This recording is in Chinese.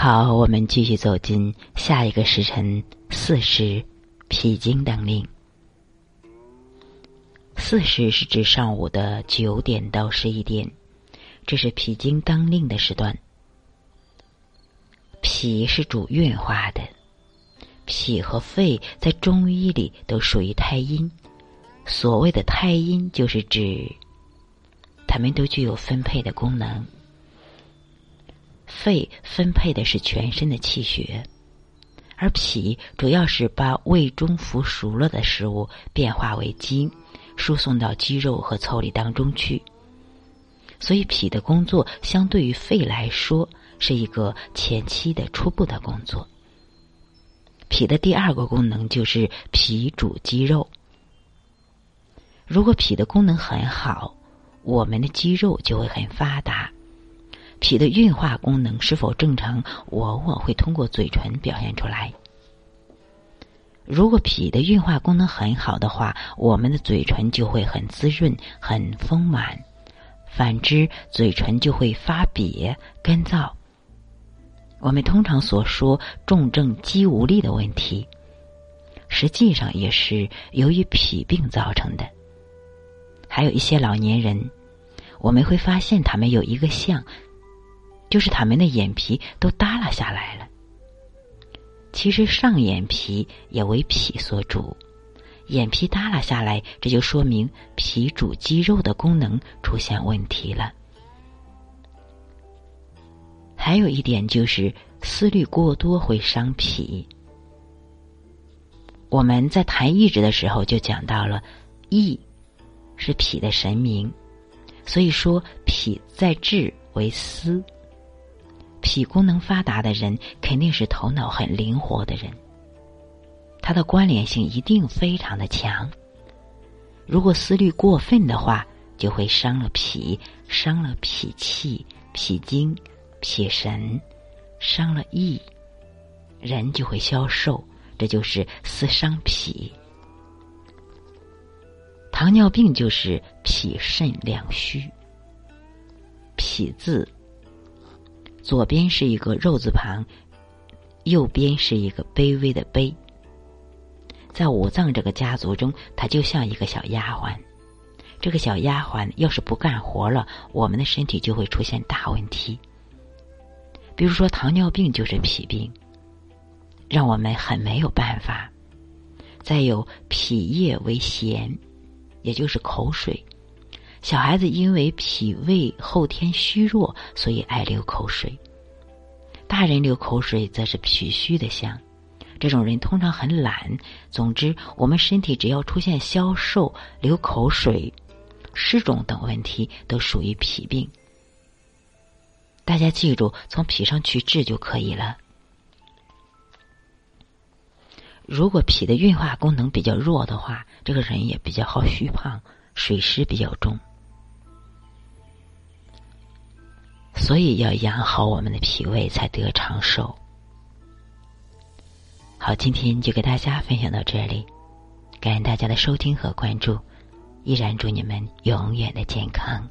好，我们继续走进下一个时辰巳时，脾经当令。巳时是指上午的九点到十一点，这是脾经当令的时段。脾是主运化的，脾和肺在中医里都属于太阴。所谓的太阴，就是指它们都具有分配的功能。肺分配的是全身的气血，而脾主要是把胃中腐熟了的食物变化为精，输送到肌肉和腠理当中去。所以，脾的工作相对于肺来说是一个前期的初步的工作。脾的第二个功能就是脾主肌肉。如果脾的功能很好，我们的肌肉就会很发达。脾的运化功能是否正常，往往会通过嘴唇表现出来。如果脾的运化功能很好的话，我们的嘴唇就会很滋润、很丰满；反之，嘴唇就会发瘪、干燥。我们通常所说重症肌无力的问题，实际上也是由于脾病造成的。还有一些老年人，我们会发现他们有一个像。就是他们的眼皮都耷拉下来了。其实上眼皮也为脾所主，眼皮耷拉下来，这就说明脾主肌肉的功能出现问题了。还有一点就是思虑过多会伤脾。我们在谈意志的时候就讲到了，意是脾的神明，所以说脾在志为思。脾功能发达的人，肯定是头脑很灵活的人。他的关联性一定非常的强。如果思虑过分的话，就会伤了脾，伤了脾气、脾经、脾神，伤了意，人就会消瘦。这就是思伤脾。糖尿病就是脾肾两虚。脾字。左边是一个肉字旁，右边是一个卑微的卑。在五脏这个家族中，它就像一个小丫鬟。这个小丫鬟要是不干活了，我们的身体就会出现大问题。比如说糖尿病就是脾病，让我们很没有办法。再有脾液为涎，也就是口水。小孩子因为脾胃后天虚弱，所以爱流口水；大人流口水则是脾虚的象。这种人通常很懒。总之，我们身体只要出现消瘦、流口水、湿肿等问题，都属于脾病。大家记住，从脾上去治就可以了。如果脾的运化功能比较弱的话，这个人也比较好虚胖，水湿比较重。所以要养好我们的脾胃，才得长寿。好，今天就给大家分享到这里，感谢大家的收听和关注，依然祝你们永远的健康。